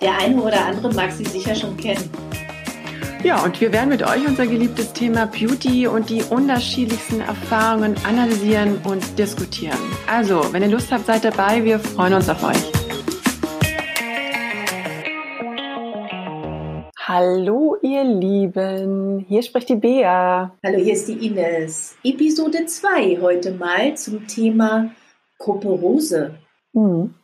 Der eine oder andere mag sie sicher schon kennen. Ja, und wir werden mit euch unser geliebtes Thema Beauty und die unterschiedlichsten Erfahrungen analysieren und diskutieren. Also, wenn ihr Lust habt, seid dabei. Wir freuen uns auf euch. Hallo, ihr Lieben. Hier spricht die Bea. Hallo, hier ist die Ines. Episode 2 heute mal zum Thema Koporose. Mhm.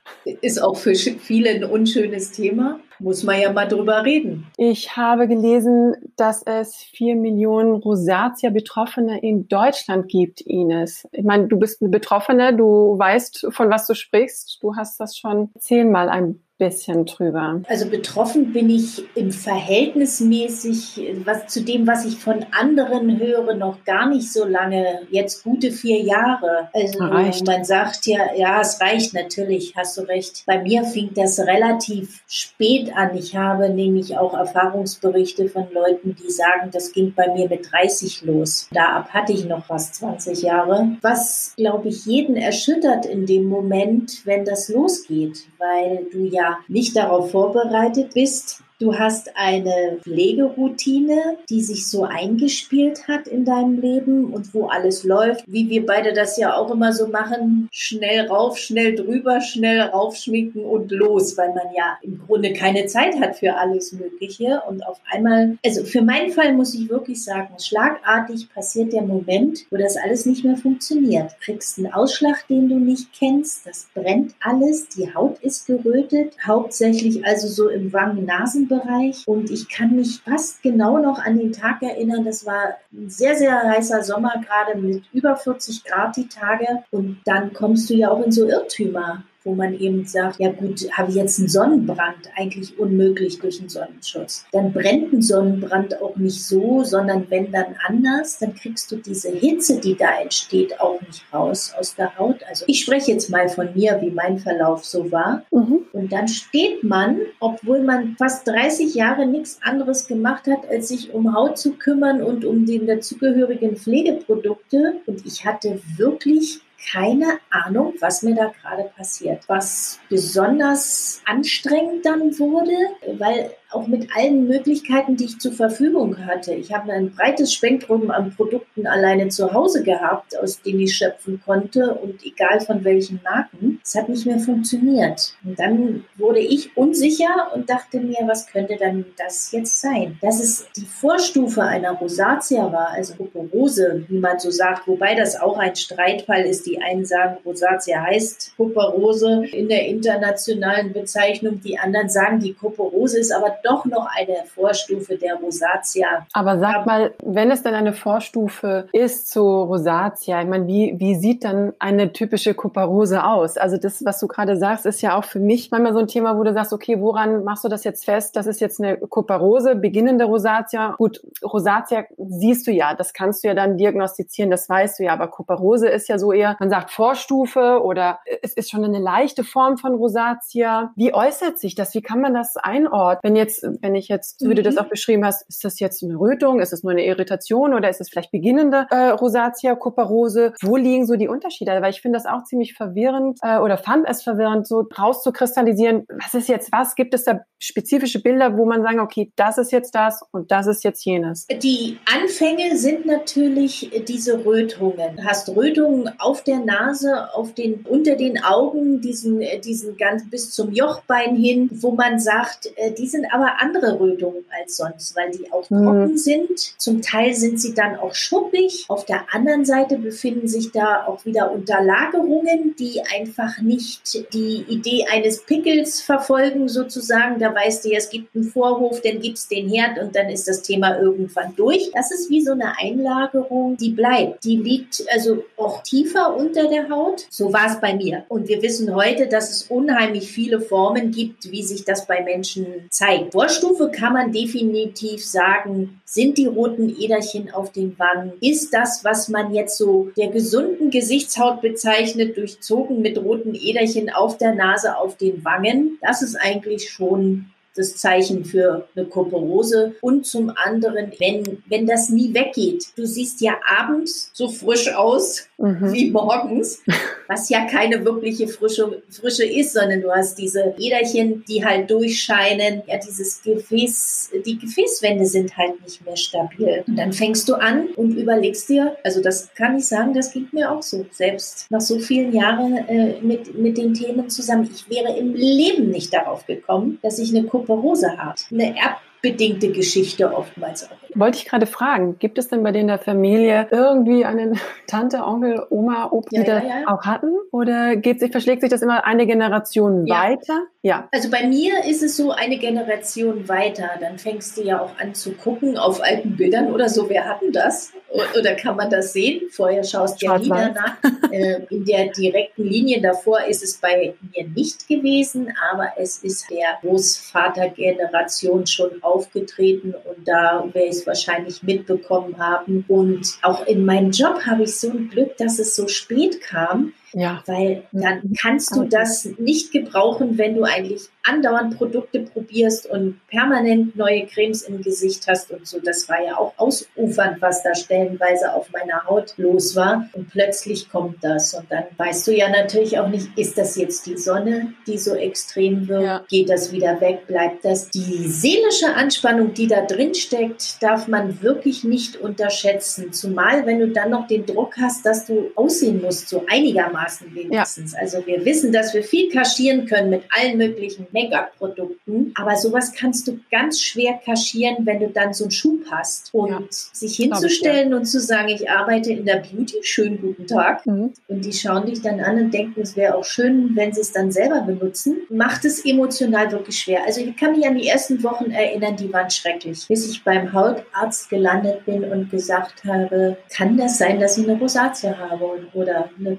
Ist auch für viele ein unschönes Thema. Muss man ja mal drüber reden. Ich habe gelesen, dass es vier Millionen Rosatia-Betroffene in Deutschland gibt, Ines. Ich meine, du bist eine Betroffene, du weißt, von was du sprichst. Du hast das schon zehnmal ein bisschen drüber. Also betroffen bin ich im Verhältnismäßig was zu dem, was ich von anderen höre, noch gar nicht so lange. Jetzt gute vier Jahre. Also reicht. man sagt ja, ja, es reicht natürlich, hast du recht. Bei mir fing das relativ spät an. Ich habe nämlich auch Erfahrungsberichte von Leuten, die sagen, das ging bei mir mit 30 los. Da ab hatte ich noch fast 20 Jahre. Was, glaube ich, jeden erschüttert in dem Moment, wenn das losgeht, weil du ja nicht darauf vorbereitet bist, Du hast eine Pflegeroutine, die sich so eingespielt hat in deinem Leben und wo alles läuft, wie wir beide das ja auch immer so machen, schnell rauf, schnell drüber, schnell raufschminken und los, weil man ja im Grunde keine Zeit hat für alles Mögliche. Und auf einmal, also für meinen Fall muss ich wirklich sagen, schlagartig passiert der Moment, wo das alles nicht mehr funktioniert. Du kriegst einen Ausschlag, den du nicht kennst, das brennt alles, die Haut ist gerötet, hauptsächlich also so im Wangen-Nasen Bereich und ich kann mich fast genau noch an den Tag erinnern. Das war ein sehr, sehr heißer Sommer, gerade mit über 40 Grad die Tage. Und dann kommst du ja auch in so Irrtümer wo man eben sagt, ja gut, habe ich jetzt einen Sonnenbrand, eigentlich unmöglich durch einen Sonnenschutz. Dann brennt ein Sonnenbrand auch nicht so, sondern wenn dann anders, dann kriegst du diese Hitze, die da entsteht, auch nicht raus aus der Haut. Also ich spreche jetzt mal von mir, wie mein Verlauf so war. Mhm. Und dann steht man, obwohl man fast 30 Jahre nichts anderes gemacht hat, als sich um Haut zu kümmern und um den dazugehörigen Pflegeprodukte. Und ich hatte wirklich keine Ahnung, was mir da gerade passiert. Was besonders anstrengend dann wurde, weil auch mit allen Möglichkeiten, die ich zur Verfügung hatte. Ich habe ein breites Spektrum an Produkten alleine zu Hause gehabt, aus denen ich schöpfen konnte und egal von welchen Marken. Es hat nicht mehr funktioniert. Und dann wurde ich unsicher und dachte mir, was könnte dann das jetzt sein? Dass es die Vorstufe einer Rosatia war, also Kuperose, wie man so sagt, wobei das auch ein Streitfall ist. Die einen sagen, Rosatia heißt Kuperose in der internationalen Bezeichnung. Die anderen sagen, die Kuperose ist aber doch noch eine Vorstufe der Rosatia. Aber sag mal, wenn es dann eine Vorstufe ist zu Rosatia, ich meine, wie, wie sieht dann eine typische Kuparose aus? Also das, was du gerade sagst, ist ja auch für mich manchmal so ein Thema, wo du sagst, okay, woran machst du das jetzt fest? Das ist jetzt eine Kuparose, beginnende Rosatia. Gut, Rosatia siehst du ja, das kannst du ja dann diagnostizieren, das weißt du ja, aber Kuparose ist ja so eher, man sagt Vorstufe oder es ist schon eine leichte Form von Rosatia. Wie äußert sich das? Wie kann man das einordnen? Wenn jetzt jetzt, wenn ich jetzt, wie du das mhm. auch beschrieben hast, ist das jetzt eine Rötung, ist es nur eine Irritation oder ist es vielleicht beginnende äh, Rosatia, Kuparose? Wo liegen so die Unterschiede? Weil ich finde das auch ziemlich verwirrend äh, oder fand es verwirrend, so rauszukristallisieren, was ist jetzt was? Gibt es da spezifische Bilder, wo man sagen, okay, das ist jetzt das und das ist jetzt jenes? Die Anfänge sind natürlich diese Rötungen. Du hast Rötungen auf der Nase, auf den, unter den Augen, diesen, diesen ganz bis zum Jochbein hin, wo man sagt, äh, die sind aber andere Rötungen als sonst, weil die auch mhm. trocken sind. Zum Teil sind sie dann auch schuppig. Auf der anderen Seite befinden sich da auch wieder Unterlagerungen, die einfach nicht die Idee eines Pickels verfolgen sozusagen. Da weißt du ja, es gibt einen Vorhof, dann gibt es den Herd und dann ist das Thema irgendwann durch. Das ist wie so eine Einlagerung, die bleibt. Die liegt also auch tiefer unter der Haut. So war es bei mir. Und wir wissen heute, dass es unheimlich viele Formen gibt, wie sich das bei Menschen zeigt. Vorstufe kann man definitiv sagen, sind die roten Äderchen auf den Wangen, ist das, was man jetzt so der gesunden Gesichtshaut bezeichnet, durchzogen mit roten Äderchen auf der Nase, auf den Wangen. Das ist eigentlich schon das Zeichen für eine Koporose. Und zum anderen, wenn, wenn das nie weggeht, du siehst ja abends so frisch aus mhm. wie morgens, was ja keine wirkliche Frische, Frische ist, sondern du hast diese Äderchen, die halt durchscheinen. Ja, dieses Gefäß, die Gefäßwände sind halt nicht mehr stabil. Und dann fängst du an und überlegst dir, also das kann ich sagen, das ging mir auch so. Selbst nach so vielen Jahren äh, mit, mit den Themen zusammen. Ich wäre im Leben nicht darauf gekommen, dass ich eine Operose hat. Eine erbbedingte Geschichte oftmals auch. Wollte ich gerade fragen, gibt es denn bei dir in der Familie irgendwie einen Tante, Onkel, Oma, Opa, die ja, das ja. auch hatten? Oder geht sich, verschlägt sich das immer eine Generation weiter? Ja. Also bei mir ist es so eine Generation weiter. Dann fängst du ja auch an zu gucken auf alten Bildern oder so. Wer hatten das? Oder kann man das sehen? Vorher schaust du ja nie danach. Äh, in der direkten Linie davor ist es bei mir nicht gewesen, aber es ist der Großvatergeneration schon aufgetreten und da wäre ich wahrscheinlich mitbekommen haben. Und auch in meinem Job habe ich so ein Glück, dass es so spät kam, ja. Weil dann kannst du das nicht gebrauchen, wenn du eigentlich andauernd Produkte probierst und permanent neue Cremes im Gesicht hast und so. Das war ja auch ausufernd, was da stellenweise auf meiner Haut los war. Und plötzlich kommt das. Und dann weißt du ja natürlich auch nicht, ist das jetzt die Sonne, die so extrem wird? Ja. Geht das wieder weg? Bleibt das? Die seelische Anspannung, die da drin steckt, darf man wirklich nicht unterschätzen. Zumal, wenn du dann noch den Druck hast, dass du aussehen musst, so einigermaßen wenigstens. Ja. Also wir wissen, dass wir viel kaschieren können mit allen möglichen Make-up-Produkten. Aber sowas kannst du ganz schwer kaschieren, wenn du dann so einen Schub hast. Und ja, sich hinzustellen ich, ja. und zu sagen, ich arbeite in der Beauty, schönen guten Tag. Mhm. Und die schauen dich dann an und denken, es wäre auch schön, wenn sie es dann selber benutzen, macht es emotional wirklich schwer. Also ich kann mich an die ersten Wochen erinnern, die waren schrecklich. Bis ich beim Hautarzt gelandet bin und gesagt habe, kann das sein, dass ich eine Rosatia habe oder eine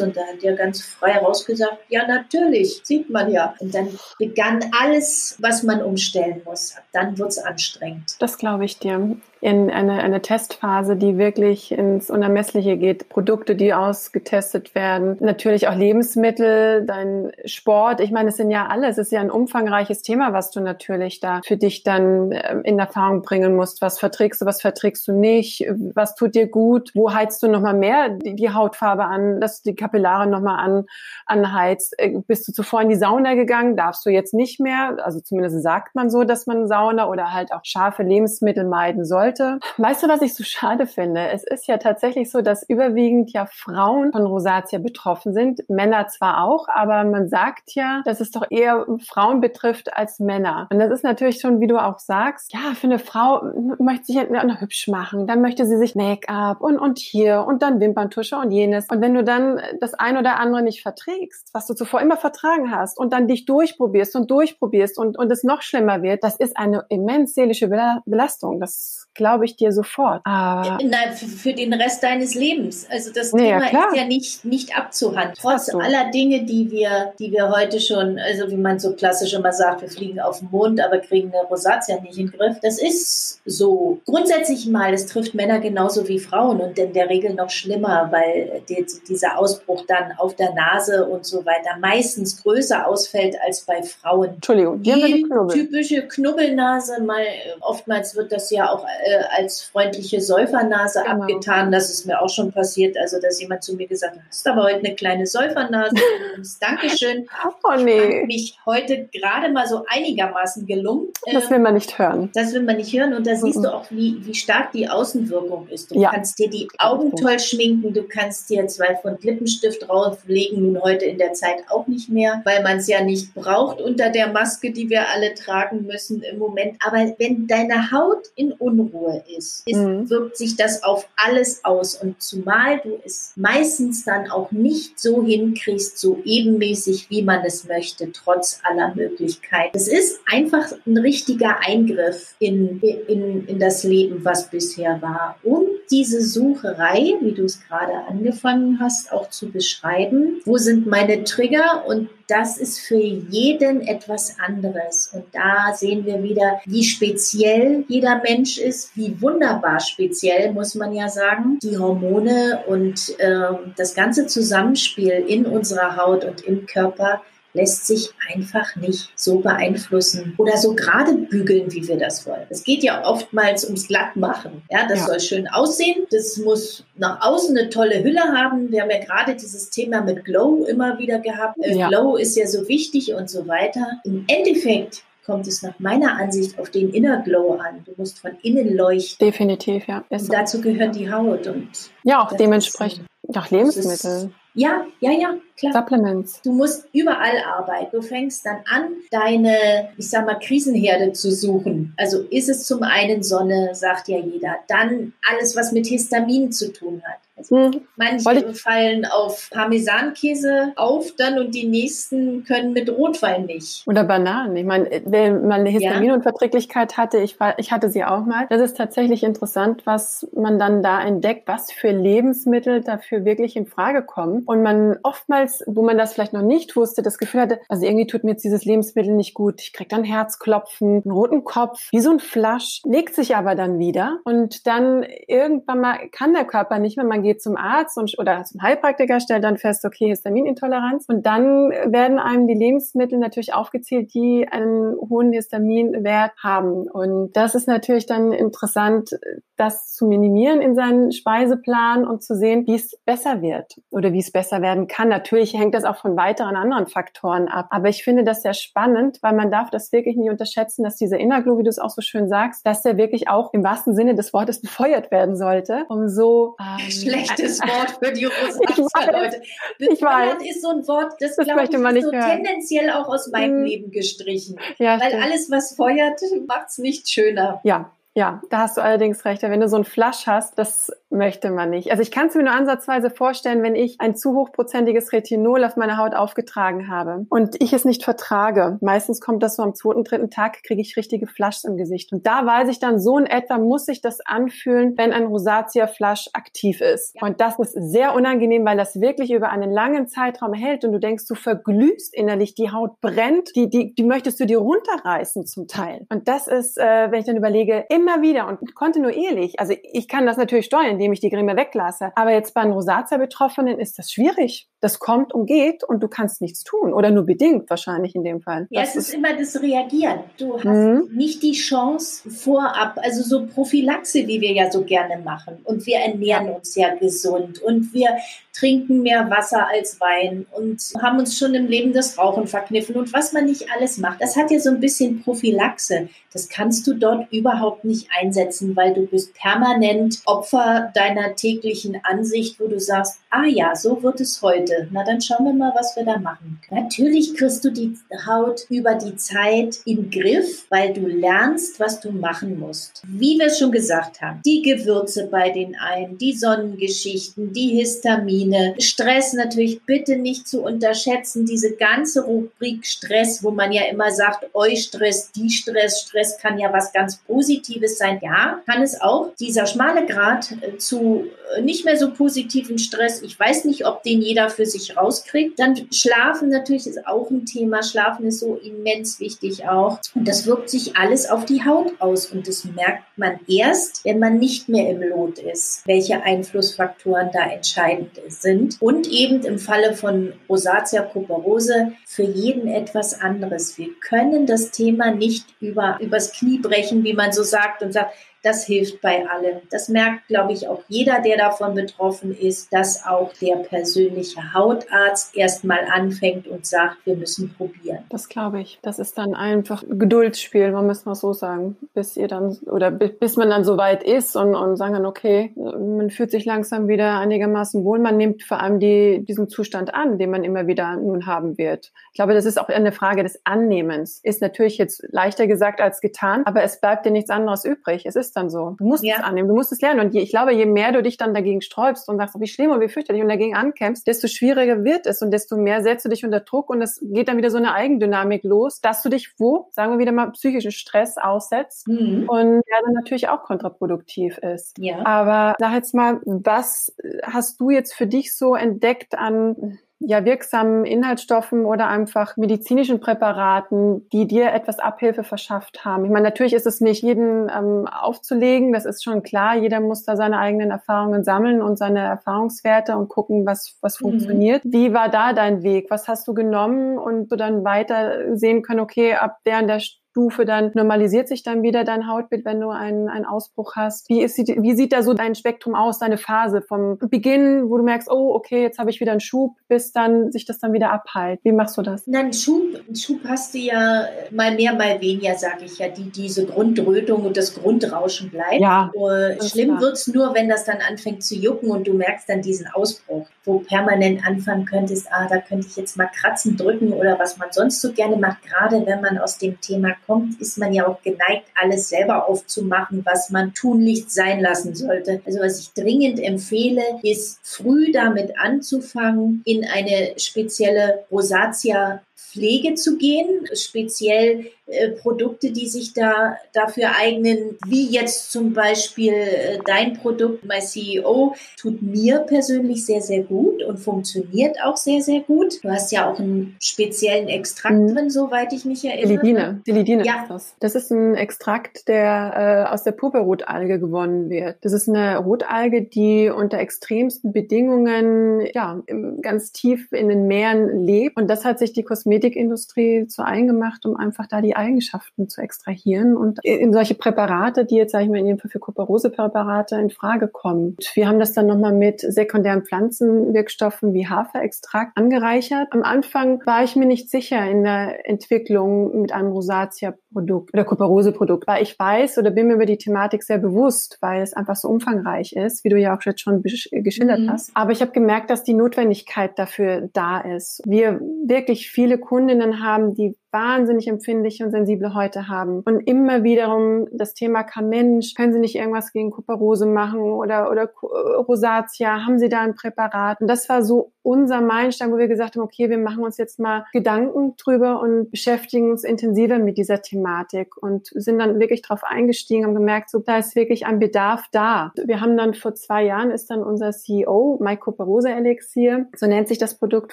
Kuperose? Und da hat er ganz frei rausgesagt, ja natürlich, sieht man ja. Und dann begann alles, was man umstellen muss. Dann wird es anstrengend. Das glaube ich dir in eine, eine Testphase, die wirklich ins Unermessliche geht. Produkte, die ausgetestet werden, natürlich auch Lebensmittel, dein Sport. Ich meine, es sind ja alles. Es ist ja ein umfangreiches Thema, was du natürlich da für dich dann ähm, in Erfahrung bringen musst. Was verträgst du, was verträgst du nicht? Was tut dir gut? Wo heizt du nochmal mehr die, die Hautfarbe an, dass du die Kapillare nochmal an, anheizt? Äh, bist du zuvor in die Sauna gegangen? Darfst du jetzt nicht mehr? Also zumindest sagt man so, dass man Sauna oder halt auch scharfe Lebensmittel meiden soll sollte. Weißt du, was ich so schade finde? Es ist ja tatsächlich so, dass überwiegend ja Frauen von Rosatia betroffen sind. Männer zwar auch, aber man sagt ja, dass es doch eher Frauen betrifft als Männer. Und das ist natürlich schon, wie du auch sagst, ja, für eine Frau möchte sich ja hübsch machen. Dann möchte sie sich Make-up und, und hier und dann Wimperntusche und jenes. Und wenn du dann das ein oder andere nicht verträgst, was du zuvor immer vertragen hast und dann dich durchprobierst und durchprobierst und, und es noch schlimmer wird, das ist eine immens seelische Belastung. Das glaube ich dir sofort. Aber Nein, für den Rest deines Lebens. Also das nee, Thema ja, ist ja nicht, nicht abzuhandeln. Trotz aller Dinge, die wir, die wir heute schon, also wie man so klassisch immer sagt, wir fliegen auf den Mond, aber kriegen eine Rosatia nicht in den Griff. Das ist so. Grundsätzlich mal, es trifft Männer genauso wie Frauen und in der Regel noch schlimmer, weil die, dieser Ausbruch dann auf der Nase und so weiter meistens größer ausfällt als bei Frauen. Entschuldigung, die, die Knubbel. typische Knubbelnase, mal oftmals wird das ja auch äh, als freundliche Säufernase genau. abgetan. Das ist mir auch schon passiert. Also, dass jemand zu mir gesagt hat, hast aber heute eine kleine Säufernase. Dankeschön. Oh nee. Hat mich heute gerade mal so einigermaßen gelungen. Das will man nicht hören. Das will man nicht hören. Und da siehst mhm. du auch, wie, wie stark die Außenwirkung ist. Du ja. kannst dir die Augen toll schminken. Du kannst dir zwei von Lippenstift drauflegen. Nun heute in der Zeit auch nicht mehr, weil man es ja nicht braucht unter der Maske, die wir alle tragen müssen im Moment. Aber wenn deine Haut in Unruhe Unruhe ist, ist mhm. wirkt sich das auf alles aus. Und zumal du es meistens dann auch nicht so hinkriegst, so ebenmäßig, wie man es möchte, trotz aller Möglichkeiten. Es ist einfach ein richtiger Eingriff in, in, in das Leben, was bisher war. Und diese Sucherei, wie du es gerade angefangen hast, auch zu zu beschreiben, wo sind meine Trigger und das ist für jeden etwas anderes. Und da sehen wir wieder, wie speziell jeder Mensch ist, wie wunderbar speziell, muss man ja sagen. Die Hormone und äh, das ganze Zusammenspiel in unserer Haut und im Körper lässt sich einfach nicht so beeinflussen oder so gerade bügeln, wie wir das wollen. Es geht ja oftmals ums Glattmachen. Ja, das ja. soll schön aussehen. Das muss nach außen eine tolle Hülle haben. Wir haben ja gerade dieses Thema mit Glow immer wieder gehabt. Äh, ja. Glow ist ja so wichtig und so weiter. Im Endeffekt kommt es nach meiner Ansicht auf den Inner Glow an. Du musst von innen leuchten. Definitiv, ja. Und dazu gehört die Haut und ja, auch dementsprechend. Auch Lebensmittel. Ja, ja, ja, klar. Supplements. Du musst überall arbeiten. Du fängst dann an, deine, ich sag mal, Krisenherde zu suchen. Also ist es zum einen Sonne, sagt ja jeder. Dann alles, was mit Histamin zu tun hat. Hm. Manche fallen auf Parmesankäse auf dann und die nächsten können mit Rotwein nicht. Oder Bananen. Ich meine, wenn man eine Histaminunverträglichkeit hatte, ich, war, ich hatte sie auch mal, das ist tatsächlich interessant, was man dann da entdeckt, was für Lebensmittel dafür wirklich in Frage kommen. Und man oftmals, wo man das vielleicht noch nicht wusste, das Gefühl hatte, also irgendwie tut mir jetzt dieses Lebensmittel nicht gut. Ich krieg dann Herzklopfen, einen roten Kopf, wie so ein Flasch, legt sich aber dann wieder. Und dann irgendwann mal kann der Körper nicht mehr, man geht geht zum Arzt und, oder zum Heilpraktiker, stellt dann fest, okay, Histaminintoleranz. Und dann werden einem die Lebensmittel natürlich aufgezählt, die einen hohen Histaminwert haben. Und das ist natürlich dann interessant, das zu minimieren in seinen Speiseplan und zu sehen, wie es besser wird oder wie es besser werden kann. Natürlich hängt das auch von weiteren anderen Faktoren ab. Aber ich finde das sehr spannend, weil man darf das wirklich nicht unterschätzen, dass dieser Innerglow, wie du es auch so schön sagst, dass der wirklich auch im wahrsten Sinne des Wortes befeuert werden sollte, um so ähm, schlechtes Wort für die Rosatia-Leute. Weiß. ist so ein Wort, das, das glaube ich, man nicht so hören. tendenziell auch aus meinem hm. Leben gestrichen. Ja, Weil stimmt. alles, was feuert, macht es nicht schöner. Ja, ja, da hast du allerdings recht. Wenn du so ein Flash hast, das möchte man nicht. Also ich kann es mir nur ansatzweise vorstellen, wenn ich ein zu hochprozentiges Retinol auf meine Haut aufgetragen habe und ich es nicht vertrage. Meistens kommt das so am zweiten, dritten Tag, kriege ich richtige Flaschs im Gesicht. Und da weiß ich dann, so in etwa muss sich das anfühlen, wenn ein Rosatia-Flasch aktiv ist. Ja. Und das ist sehr unangenehm, weil das wirklich über einen langen Zeitraum hält und du denkst, du verglühst innerlich, die Haut brennt, die, die, die möchtest du dir runterreißen zum Teil. Und das ist, äh, wenn ich dann überlege, immer wieder und kontinuierlich. Also ich kann das natürlich steuern, indem ich die Creme weglasse. Aber jetzt bei Rosatia-Betroffenen ist das schwierig. Das kommt und geht und du kannst nichts tun oder nur bedingt wahrscheinlich in dem Fall. Ja, das es ist, immer das Reagieren. Du hast mhm. nicht die Chance vorab, also so Prophylaxe, wie wir ja so gerne machen. Und wir ernähren uns ja gesund und wir trinken mehr Wasser als Wein und haben uns schon im Leben das Rauchen verkniffen und was man nicht alles macht. Das hat ja so ein bisschen Prophylaxe. Das kannst du dort überhaupt nicht einsetzen, weil du bist permanent Opfer deiner täglichen Ansicht, wo du sagst, ah ja, so wird es heute. Na, dann schauen wir mal, was wir da machen können. Natürlich kriegst du die Haut über die Zeit im Griff, weil du lernst, was du machen musst. Wie wir schon gesagt haben, die Gewürze bei den einen, die Sonnengeschichten, die Histamine, Stress natürlich bitte nicht zu unterschätzen. Diese ganze Rubrik Stress, wo man ja immer sagt, Eustress, die Stress, Stress kann ja was ganz Positives sein. Ja, kann es auch. Dieser schmale Grad äh, zu äh, nicht mehr so positiven Stress ich weiß nicht, ob den jeder für sich rauskriegt. Dann Schlafen natürlich ist auch ein Thema. Schlafen ist so immens wichtig auch. Und das wirkt sich alles auf die Haut aus. Und das merkt man erst, wenn man nicht mehr im Lot ist, welche Einflussfaktoren da entscheidend sind. Und eben im Falle von Rosatia cuperose für jeden etwas anderes. Wir können das Thema nicht über, übers Knie brechen, wie man so sagt und sagt, das hilft bei allem. Das merkt, glaube ich, auch jeder, der davon betroffen ist, dass auch der persönliche Hautarzt erstmal anfängt und sagt, wir müssen probieren. Das glaube ich. Das ist dann einfach Geduldsspiel, man muss mal so sagen, bis ihr dann oder bis man dann so weit ist und, und sagen dann, okay, man fühlt sich langsam wieder einigermaßen wohl. Man nimmt vor allem die, diesen Zustand an, den man immer wieder nun haben wird. Ich glaube, das ist auch eine Frage des Annehmens. Ist natürlich jetzt leichter gesagt als getan, aber es bleibt dir nichts anderes übrig. Es ist ist dann so. Du musst ja. es annehmen, du musst es lernen. Und je, ich glaube, je mehr du dich dann dagegen sträubst und sagst, oh, wie schlimm und wie fürchterlich und dagegen ankämpfst, desto schwieriger wird es und desto mehr setzt du dich unter Druck und es geht dann wieder so eine Eigendynamik los, dass du dich wo, sagen wir wieder mal, psychischen Stress aussetzt mhm. und der dann natürlich auch kontraproduktiv ist. Ja. Aber sag jetzt mal, was hast du jetzt für dich so entdeckt an ja, wirksamen Inhaltsstoffen oder einfach medizinischen Präparaten, die dir etwas Abhilfe verschafft haben. Ich meine, natürlich ist es nicht jeden ähm, aufzulegen, das ist schon klar. Jeder muss da seine eigenen Erfahrungen sammeln und seine Erfahrungswerte und gucken, was, was mhm. funktioniert. Wie war da dein Weg? Was hast du genommen und du dann weiter sehen können, okay, ab der und der Stufe dann normalisiert sich dann wieder dein Hautbild, wenn du einen, einen Ausbruch hast? Wie, ist, wie sieht da so dein Spektrum aus, deine Phase vom Beginn, wo du merkst, oh, okay, jetzt habe ich wieder einen Schub, bis dann sich das dann wieder abheilt? Wie machst du das? Nein, Schub, Schub hast du ja mal mehr, mal weniger, sage ich ja, die diese Grundrötung und das Grundrauschen bleibt. Ja, uh, schlimm wird es nur, wenn das dann anfängt zu jucken und du merkst dann diesen Ausbruch, wo permanent anfangen könntest, ah, da könnte ich jetzt mal kratzen, drücken oder was man sonst so gerne macht, gerade wenn man aus dem Thema kommt, ist man ja auch geneigt, alles selber aufzumachen, was man tunlichst sein lassen sollte. Also was ich dringend empfehle, ist früh damit anzufangen, in eine spezielle Rosatia Pflege zu gehen, speziell äh, Produkte, die sich da dafür eignen, wie jetzt zum Beispiel äh, dein Produkt, My CEO, tut mir persönlich sehr, sehr gut und funktioniert auch sehr, sehr gut. Du hast ja auch einen speziellen Extrakt mhm. drin, soweit ich mich erinnere. Silidine. Silidine ja. ist das. Das ist ein Extrakt, der äh, aus der Purpurrotalge gewonnen wird. Das ist eine Rotalge, die unter extremsten Bedingungen ja, ganz tief in den Meeren lebt. Und das hat sich die Kosmetikindustrie zu eingemacht, um einfach da die Eigenschaften zu extrahieren und in solche Präparate, die jetzt, sage ich mal, in dem Fall für Kuperose-Präparate in Frage kommen. Wir haben das dann nochmal mit sekundären Pflanzenwirkstoffen wie Haferextrakt angereichert. Am Anfang war ich mir nicht sicher in der Entwicklung mit einem Rosatia-Produkt oder Kuperose-Produkt, weil ich weiß oder bin mir über die Thematik sehr bewusst, weil es einfach so umfangreich ist, wie du ja auch jetzt schon geschildert mhm. hast. Aber ich habe gemerkt, dass die Notwendigkeit dafür da ist. Wir wirklich viele Kundinnen haben, die wahnsinnig empfindliche und sensible Häute haben. Und immer wiederum das Thema kam, Mensch, können Sie nicht irgendwas gegen Kuperose machen oder, oder Rosatia? Haben Sie da ein Präparat? Und das war so unser Meilenstein, wo wir gesagt haben, okay, wir machen uns jetzt mal Gedanken drüber und beschäftigen uns intensiver mit dieser Thematik und sind dann wirklich drauf eingestiegen, haben gemerkt, so, da ist wirklich ein Bedarf da. Wir haben dann vor zwei Jahren ist dann unser CEO, Mike Kuperose Elixier, so nennt sich das Produkt,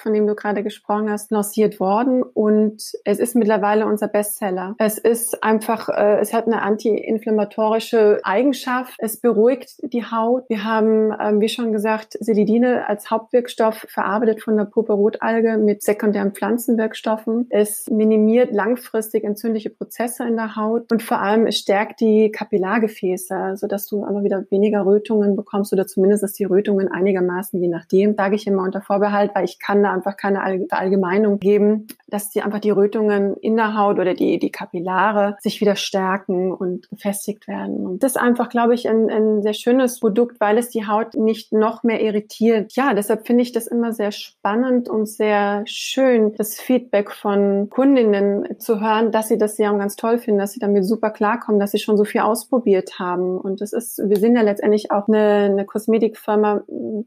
von dem du gerade gesprochen hast, lanciert worden und es ist mittlerweile unser Bestseller. Es ist einfach, äh, es hat eine antiinflammatorische Eigenschaft. Es beruhigt die Haut. Wir haben, ähm, wie schon gesagt, Selidine als Hauptwirkstoff verarbeitet von der Purpurrotalge mit sekundären Pflanzenwirkstoffen. Es minimiert langfristig entzündliche Prozesse in der Haut und vor allem es stärkt die Kapillargefäße, sodass du aber wieder weniger Rötungen bekommst oder zumindest dass die Rötungen einigermaßen, je nachdem, sage ich immer unter Vorbehalt, weil ich kann da einfach keine Verallgemeinung geben, dass die einfach die Rötungen in der Haut oder die, die Kapillare sich wieder stärken und gefestigt werden. Und das ist einfach, glaube ich, ein, ein sehr schönes Produkt, weil es die Haut nicht noch mehr irritiert. Ja, deshalb finde ich das immer sehr spannend und sehr schön, das Feedback von Kundinnen zu hören, dass sie das Serum ganz toll finden, dass sie damit super klarkommen, dass sie schon so viel ausprobiert haben. Und das ist, wir sind ja letztendlich auch eine, eine Kosmetikfirma,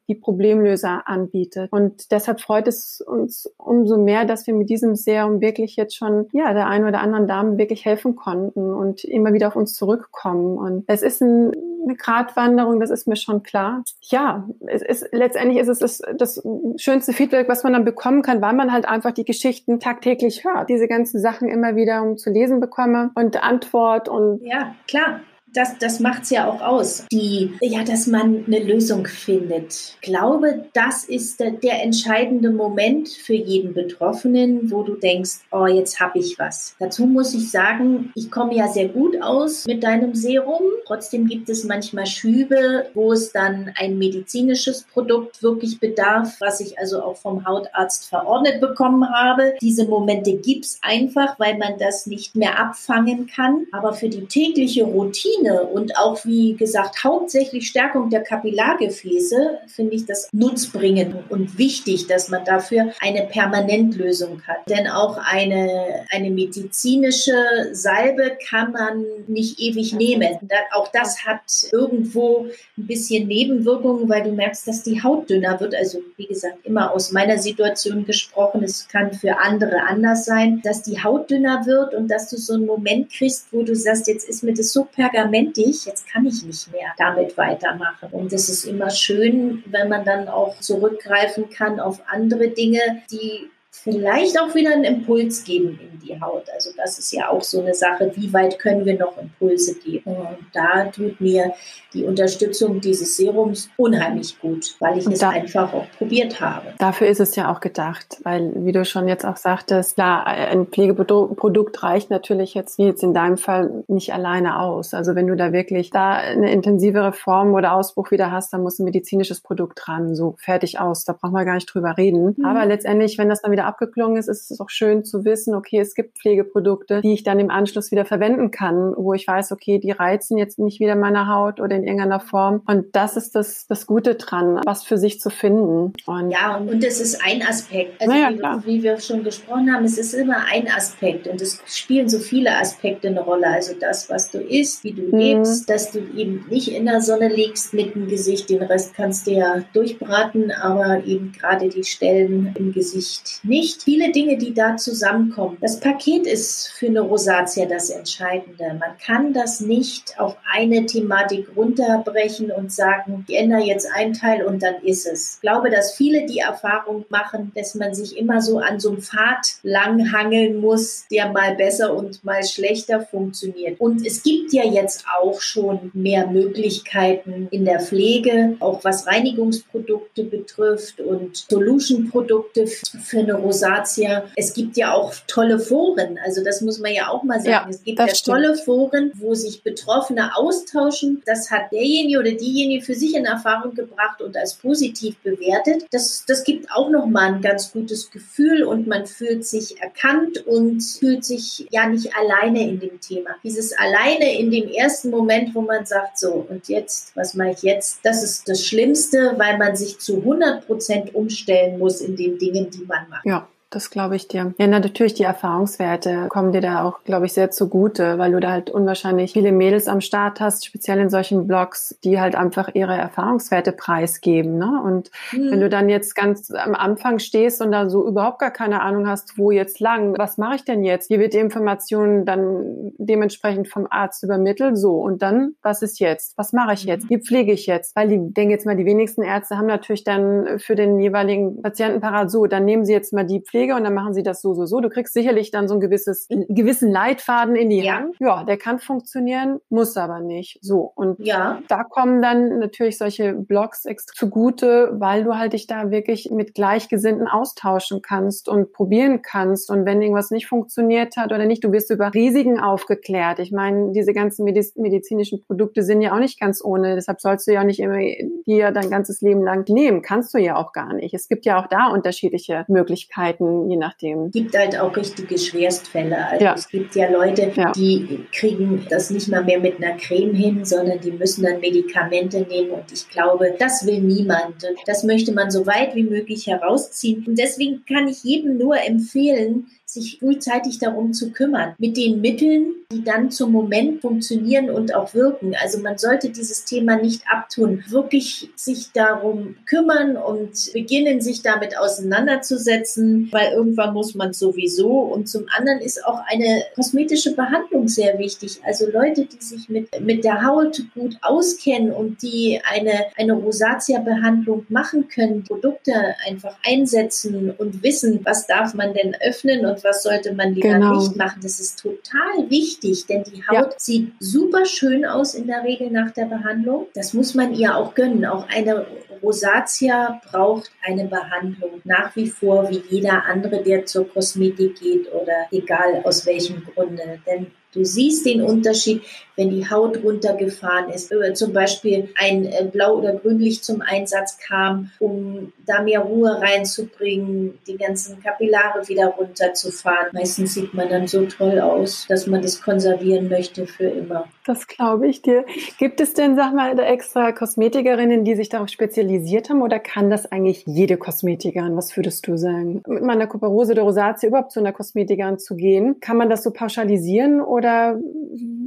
die Problemlöser anbietet. Und deshalb freut es uns umso mehr, dass wir mit diesem Serum wirklich jetzt schon ja der einen oder anderen Dame wirklich helfen konnten und immer wieder auf uns zurückkommen. Und es ist ein, eine Gratwanderung, das ist mir schon klar. Ja, es ist letztendlich ist es das, das schönste Feedback, was man dann bekommen kann, weil man halt einfach die Geschichten tagtäglich hört, diese ganzen Sachen immer wieder um zu lesen bekomme und Antwort und ja klar das, das macht es ja auch aus, die, ja, dass man eine Lösung findet. Ich glaube, das ist der, der entscheidende Moment für jeden Betroffenen, wo du denkst, oh, jetzt habe ich was. Dazu muss ich sagen, ich komme ja sehr gut aus mit deinem Serum. Trotzdem gibt es manchmal Schübe, wo es dann ein medizinisches Produkt wirklich bedarf, was ich also auch vom Hautarzt verordnet bekommen habe. Diese Momente gibt es einfach, weil man das nicht mehr abfangen kann. Aber für die tägliche Routine Vitamine und auch, wie gesagt, hauptsächlich Stärkung der Kapillargefäße, finde ich das nutzbringend und wichtig, dass man dafür eine Permanentlösung hat. Denn auch eine, eine medizinische Salbe kann man nicht ewig nehmen. Auch das hat irgendwo ein bisschen Nebenwirkungen, weil du merkst, dass die Haut dünner wird. Also wie gesagt, immer aus meiner Situation gesprochen. Es kann für andere anders sein, dass die Haut dünner wird und dass du so einen Moment kriegst, wo du sagst, jetzt ist mir das so pergamentig, jetzt kann ich nicht mehr damit weitermachen. Und es ist immer schön, wenn man dann auch zurückgreifen kann auf andere Dinge, die vielleicht auch wieder einen Impuls geben die Haut. Also das ist ja auch so eine Sache, wie weit können wir noch Impulse geben. Und da tut mir die Unterstützung dieses Serums unheimlich gut, weil ich und es da, einfach auch probiert habe. Dafür ist es ja auch gedacht, weil wie du schon jetzt auch sagtest, klar, ein Pflegeprodukt reicht natürlich jetzt, wie jetzt in deinem Fall, nicht alleine aus. Also wenn du da wirklich da eine intensivere Form oder Ausbruch wieder hast, dann muss ein medizinisches Produkt dran, so fertig aus. Da brauchen wir gar nicht drüber reden. Mhm. Aber letztendlich, wenn das dann wieder abgeklungen ist, ist es auch schön zu wissen, okay, es gibt Pflegeprodukte, die ich dann im Anschluss wieder verwenden kann, wo ich weiß, okay, die reizen jetzt nicht wieder meine Haut oder in irgendeiner Form. Und das ist das, das Gute dran, was für sich zu finden. Und ja, und, und das ist ein Aspekt. Also ja, wie, wie, wir schon gesprochen haben, es ist immer ein Aspekt und es spielen so viele Aspekte eine Rolle. Also das, was du isst, wie du mhm. lebst, dass du eben nicht in der Sonne liegst mit dem Gesicht, den Rest kannst du ja durchbraten, aber eben gerade die Stellen im Gesicht nicht. Viele Dinge, die da zusammenkommen. Das Paket ist für eine Rosatia das Entscheidende. Man kann das nicht auf eine Thematik runter runterbrechen und sagen, ich ändere jetzt einen Teil und dann ist es. Ich glaube, dass viele die Erfahrung machen, dass man sich immer so an so einem Pfad langhangeln muss, der mal besser und mal schlechter funktioniert. Und es gibt ja jetzt auch schon mehr Möglichkeiten in der Pflege, auch was Reinigungsprodukte betrifft und Solution-Produkte für eine Rosatia. Es gibt ja auch tolle Foren, also das muss man ja auch mal sagen. Ja, es gibt ja tolle Foren, wo sich Betroffene austauschen. Das hat derjenige oder diejenige für sich in Erfahrung gebracht und als positiv bewertet. Das, das gibt auch nochmal ein ganz gutes Gefühl und man fühlt sich erkannt und fühlt sich ja nicht alleine in dem Thema. Dieses alleine in dem ersten Moment, wo man sagt, so und jetzt, was mache ich jetzt? Das ist das Schlimmste, weil man sich zu 100 Prozent umstellen muss in den Dingen, die man macht. Ja. Das glaube ich dir. Ja, natürlich die Erfahrungswerte kommen dir da auch, glaube ich, sehr zugute, weil du da halt unwahrscheinlich viele Mädels am Start hast, speziell in solchen Blogs, die halt einfach ihre Erfahrungswerte preisgeben. Ne? Und mhm. wenn du dann jetzt ganz am Anfang stehst und da so überhaupt gar keine Ahnung hast, wo jetzt lang, was mache ich denn jetzt? Hier wird die Information dann dementsprechend vom Arzt übermittelt, so. Und dann, was ist jetzt? Was mache ich jetzt? Wie pflege ich jetzt? Weil die, denke jetzt mal, die wenigsten Ärzte haben natürlich dann für den jeweiligen Patienten parat, so, dann nehmen sie jetzt mal die Pflege Pflege und dann machen sie das so, so, so. Du kriegst sicherlich dann so ein gewisses, gewissen Leitfaden in die ja. Hand. Ja, der kann funktionieren, muss aber nicht. So. Und ja. da kommen dann natürlich solche Blogs zugute, weil du halt dich da wirklich mit Gleichgesinnten austauschen kannst und probieren kannst. Und wenn irgendwas nicht funktioniert hat oder nicht, du wirst über Risiken aufgeklärt. Ich meine, diese ganzen medizinischen Produkte sind ja auch nicht ganz ohne. Deshalb sollst du ja auch nicht immer dir dein ganzes Leben lang nehmen. Kannst du ja auch gar nicht. Es gibt ja auch da unterschiedliche Möglichkeiten je nachdem. Es gibt halt auch richtige Schwerstfälle. Also ja. es gibt ja Leute, ja. die kriegen das nicht mal mehr mit einer Creme hin, sondern die müssen dann Medikamente nehmen und ich glaube, das will niemand. Das möchte man so weit wie möglich herausziehen. Und deswegen kann ich jedem nur empfehlen, sich frühzeitig darum zu kümmern, mit den Mitteln, die dann zum Moment funktionieren und auch wirken. Also man sollte dieses Thema nicht abtun, wirklich sich darum kümmern und beginnen, sich damit auseinanderzusetzen, weil irgendwann muss man sowieso. Und zum anderen ist auch eine kosmetische Behandlung sehr wichtig. Also Leute, die sich mit, mit der Haut gut auskennen und die eine, eine Rosatia-Behandlung machen können, Produkte einfach einsetzen und wissen, was darf man denn öffnen und was sollte man lieber genau. nicht machen. Das ist total wichtig, denn die Haut ja. sieht super schön aus in der Regel nach der Behandlung. Das muss man ihr auch gönnen. Auch eine Rosatia braucht eine Behandlung nach wie vor wie jeder andere, der zur Kosmetik geht oder egal aus welchem Grunde. Denn Du siehst den Unterschied, wenn die Haut runtergefahren ist, zum Beispiel ein äh, Blau- oder Grünlicht zum Einsatz kam, um da mehr Ruhe reinzubringen, die ganzen Kapillare wieder runterzufahren. Meistens sieht man dann so toll aus, dass man das konservieren möchte für immer. Das glaube ich dir. Gibt es denn, sag mal, extra Kosmetikerinnen, die sich darauf spezialisiert haben oder kann das eigentlich jede Kosmetikerin? Was würdest du sagen? Mit meiner Kuperose oder Rosatie überhaupt zu einer Kosmetikerin zu gehen, kann man das so pauschalisieren oder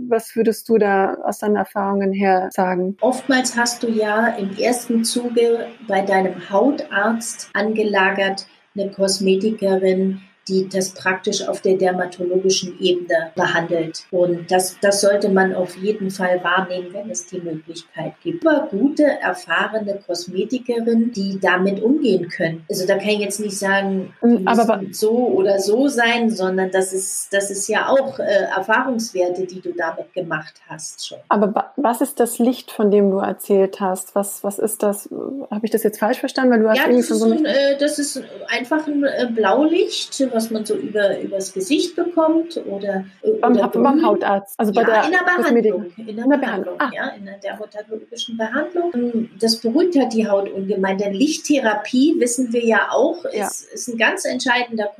was würdest du da aus deinen Erfahrungen her sagen? Oftmals hast du ja im ersten Zuge bei deinem Hautarzt angelagert eine Kosmetikerin, die das praktisch auf der dermatologischen Ebene behandelt. Und das, das sollte man auf jeden Fall wahrnehmen, wenn es die Möglichkeit gibt. Aber gute, erfahrene Kosmetikerinnen, die damit umgehen können. Also da kann ich jetzt nicht sagen, die Aber so oder so sein, sondern das ist, das ist ja auch äh, Erfahrungswerte, die du damit gemacht hast schon. Aber was ist das Licht, von dem du erzählt hast? Was, was ist das? Habe ich das jetzt falsch verstanden? Weil du hast ja, das, ist so ein, äh, das ist einfach ein äh, Blaulicht, was man so über übers Gesicht bekommt oder, beim, oder beim Hautarzt, also bei ja, der, in der Behandlung, in der, in der Behandlung, ah. ja, in der dermatologischen Behandlung. Das beruhigt halt die Haut ungemein, denn Lichttherapie wissen wir ja auch ja. Ist, ist ein ganz entscheidender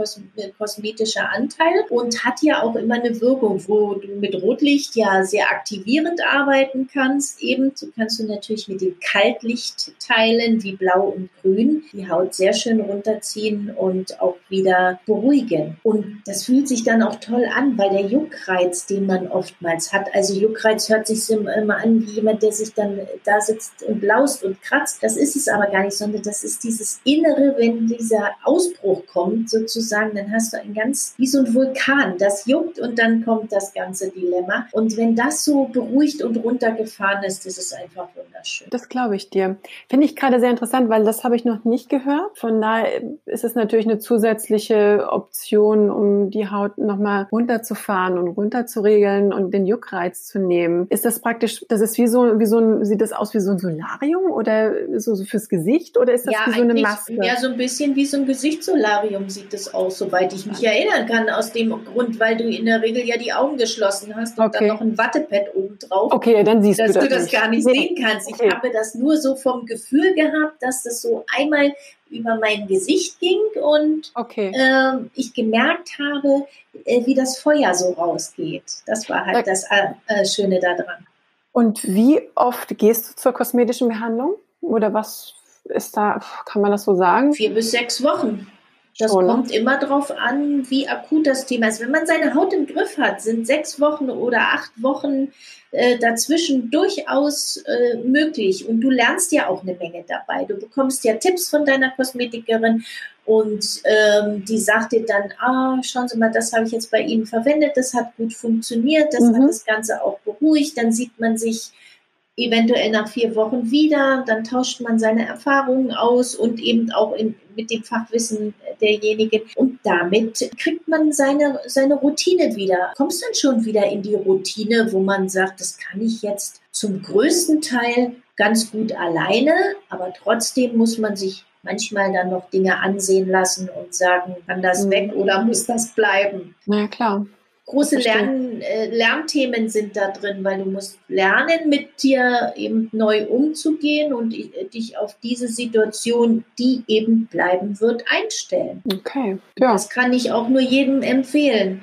kosmetischer Anteil und hat ja auch immer eine Wirkung, wo du mit Rotlicht ja sehr aktivierend arbeiten kannst. Eben kannst du natürlich mit den Kaltlichtteilen wie Blau und Grün die Haut sehr schön runterziehen und auch wieder beruhigen beruhigen. Und das fühlt sich dann auch toll an, weil der Juckreiz, den man oftmals hat, also Juckreiz hört sich immer an wie jemand, der sich dann da sitzt und blaust und kratzt. Das ist es aber gar nicht, sondern das ist dieses Innere, wenn dieser Ausbruch kommt, sozusagen, dann hast du ein ganz, wie so ein Vulkan, das juckt und dann kommt das ganze Dilemma. Und wenn das so beruhigt und runtergefahren ist, ist einfach wunderschön. Das glaube ich dir. Finde ich gerade sehr interessant, weil das habe ich noch nicht gehört. Von daher ist es natürlich eine zusätzliche Option, um die Haut nochmal runterzufahren und runterzuregeln und den Juckreiz zu nehmen. Ist das praktisch, das ist wie so, wie so ein, sieht das aus wie so ein Solarium oder so, so fürs Gesicht oder ist das ja, wie so eine Maske? Ja, so ein bisschen wie so ein Gesichtssolarium sieht das aus, soweit ich mich erinnern kann, aus dem Grund, weil du in der Regel ja die Augen geschlossen hast und okay. dann noch ein Wattepad oben drauf. Okay, dann siehst dass du das. du das nicht. gar nicht sehen kannst. Ich okay. habe das nur so vom Gefühl gehabt, dass das so einmal über mein Gesicht ging und okay. äh, ich gemerkt habe, äh, wie das Feuer so rausgeht. Das war halt das äh, äh, Schöne daran. Und wie oft gehst du zur kosmetischen Behandlung? Oder was ist da, kann man das so sagen? Vier bis sechs Wochen. Das kommt ne? immer darauf an, wie akut das Thema ist. Wenn man seine Haut im Griff hat, sind sechs Wochen oder acht Wochen äh, dazwischen durchaus äh, möglich. Und du lernst ja auch eine Menge dabei. Du bekommst ja Tipps von deiner Kosmetikerin und ähm, die sagt dir dann, ah, schauen Sie mal, das habe ich jetzt bei Ihnen verwendet, das hat gut funktioniert, das mhm. hat das Ganze auch beruhigt. Dann sieht man sich eventuell nach vier Wochen wieder, dann tauscht man seine Erfahrungen aus und eben auch in, mit dem Fachwissen derjenigen und damit kriegt man seine, seine Routine wieder. Kommst dann schon wieder in die Routine, wo man sagt, das kann ich jetzt zum größten Teil ganz gut alleine, aber trotzdem muss man sich manchmal dann noch Dinge ansehen lassen und sagen, kann das mhm. weg oder muss das bleiben? Na klar große Lern, äh, Lernthemen sind da drin, weil du musst lernen, mit dir eben neu umzugehen und äh, dich auf diese Situation, die eben bleiben wird, einstellen. Okay. Ja. Das kann ich auch nur jedem empfehlen.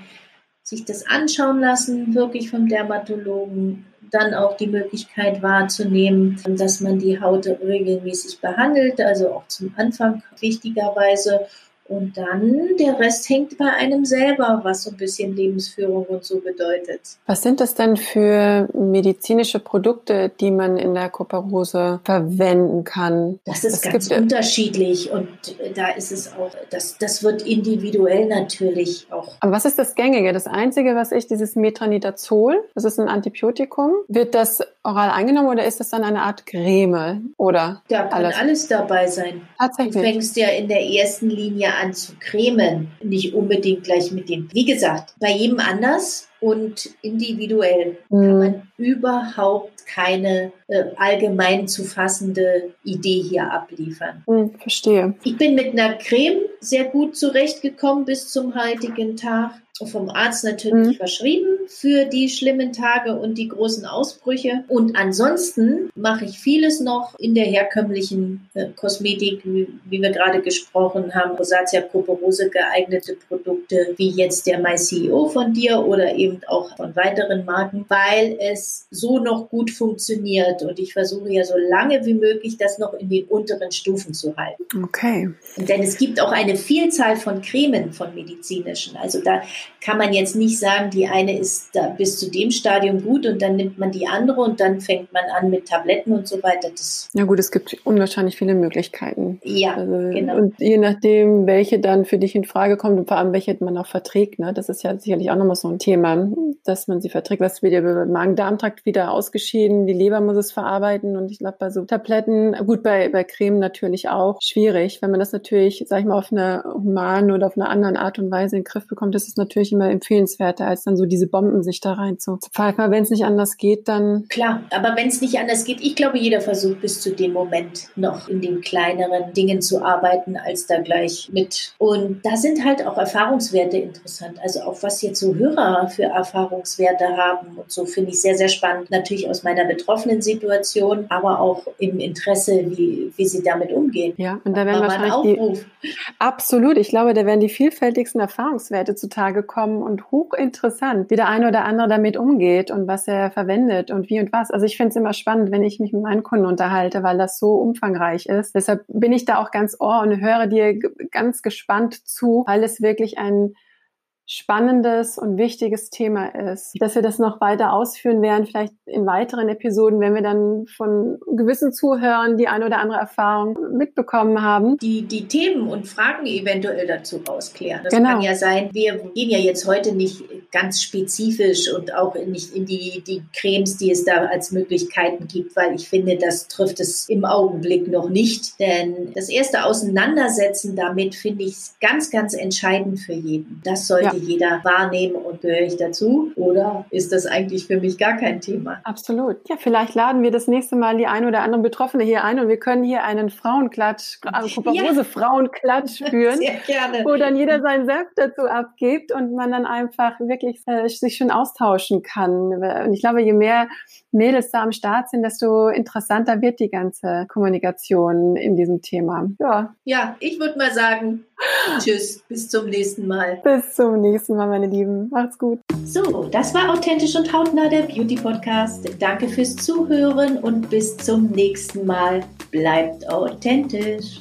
Sich das anschauen lassen, wirklich vom Dermatologen, dann auch die Möglichkeit wahrzunehmen, dass man die Haut regelmäßig behandelt, also auch zum Anfang wichtigerweise und dann der Rest hängt bei einem selber, was so ein bisschen Lebensführung und so bedeutet. Was sind das denn für medizinische Produkte, die man in der Koparose verwenden kann? Das ist es ganz unterschiedlich und da ist es auch, das, das wird individuell natürlich auch. Aber was ist das Gängige? Das Einzige, was ich, dieses Metronidazol, das ist ein Antibiotikum. Wird das oral eingenommen oder ist das dann eine Art Creme oder Da kann alles, alles dabei sein. Tatsächlich. Du fängst ja in der ersten Linie an zu cremen, nicht unbedingt gleich mit dem. Wie gesagt, bei jedem anders und individuell mhm. kann man überhaupt keine äh, allgemein zu fassende Idee hier abliefern. Mhm, verstehe. Ich bin mit einer Creme sehr gut zurechtgekommen bis zum heutigen Tag. Vom Arzt natürlich mhm. verschrieben für die schlimmen Tage und die großen Ausbrüche. Und ansonsten mache ich vieles noch in der herkömmlichen äh, Kosmetik, wie, wie, wir gerade gesprochen haben, Rosatia Proporose geeignete Produkte, wie jetzt der My CEO von dir oder eben auch von weiteren Marken, weil es so noch gut funktioniert. Und ich versuche ja so lange wie möglich das noch in den unteren Stufen zu halten. Okay. Denn es gibt auch eine Vielzahl von Cremen, von medizinischen. Also da kann man jetzt nicht sagen, die eine ist da bis zu dem Stadium gut und dann nimmt man die andere und dann fängt man an mit Tabletten und so weiter. Das ja gut, es gibt unwahrscheinlich viele Möglichkeiten. Ja, also, genau. Und je nachdem, welche dann für dich in Frage kommt und vor allem welche man auch verträgt, ne, das ist ja sicherlich auch nochmal so ein Thema, dass man sie verträgt. Was wird ja über Magen-Darm-Trakt wieder ausgeschieden, die Leber muss es verarbeiten und ich glaube bei so Tabletten, gut bei, bei Creme natürlich auch schwierig, wenn man das natürlich, sag ich mal, auf eine humane oder auf eine andere Art und Weise in den Griff bekommt, das ist natürlich immer empfehlenswerter, als dann so diese Bomben sich da rein zu pfeifen. Wenn es nicht anders geht, dann. Klar, aber wenn es nicht anders geht, ich glaube, jeder versucht bis zu dem Moment noch in den kleineren Dingen zu arbeiten, als da gleich mit. Und da sind halt auch Erfahrungswerte interessant. Also auch was jetzt so Hörer für Erfahrungswerte haben und so finde ich sehr, sehr spannend. Natürlich aus meiner betroffenen Situation, aber auch im Interesse, wie, wie sie damit umgehen. Ja, und da werden wahrscheinlich die, absolut. Ich glaube, da werden die vielfältigsten Erfahrungswerte zutage kommen und hochinteressant, wie eine oder andere damit umgeht und was er verwendet und wie und was. Also ich finde es immer spannend, wenn ich mich mit meinen Kunden unterhalte, weil das so umfangreich ist. Deshalb bin ich da auch ganz ohr und höre dir ganz gespannt zu, weil es wirklich ein spannendes und wichtiges Thema ist. Dass wir das noch weiter ausführen werden, vielleicht in weiteren Episoden, wenn wir dann von gewissen Zuhörern die eine oder andere Erfahrung mitbekommen haben. Die, die Themen und Fragen eventuell dazu rausklären. Das genau. kann ja sein, wir gehen ja jetzt heute nicht ganz spezifisch und auch nicht in die, die Cremes, die es da als Möglichkeiten gibt, weil ich finde, das trifft es im Augenblick noch nicht. Denn das erste Auseinandersetzen damit finde ich ganz, ganz entscheidend für jeden. Das sollte ja jeder wahrnehmen und gehöre ich dazu? Oder ist das eigentlich für mich gar kein Thema? Absolut. Ja, vielleicht laden wir das nächste Mal die ein oder andere Betroffene hier ein und wir können hier einen Frauenklatsch, also ja. Frauenklatsch führen. Sehr gerne. Wo dann jeder seinen Selbst dazu abgibt und man dann einfach wirklich äh, sich schon austauschen kann. Und ich glaube, je mehr Mädels da am Start sind, desto interessanter wird die ganze Kommunikation in diesem Thema. Ja. Ja, ich würde mal sagen, tschüss, bis zum nächsten Mal. Bis zum nächsten Mal, meine Lieben. Macht's gut. So, das war authentisch und hautnah der Beauty Podcast. Danke fürs Zuhören und bis zum nächsten Mal. Bleibt authentisch.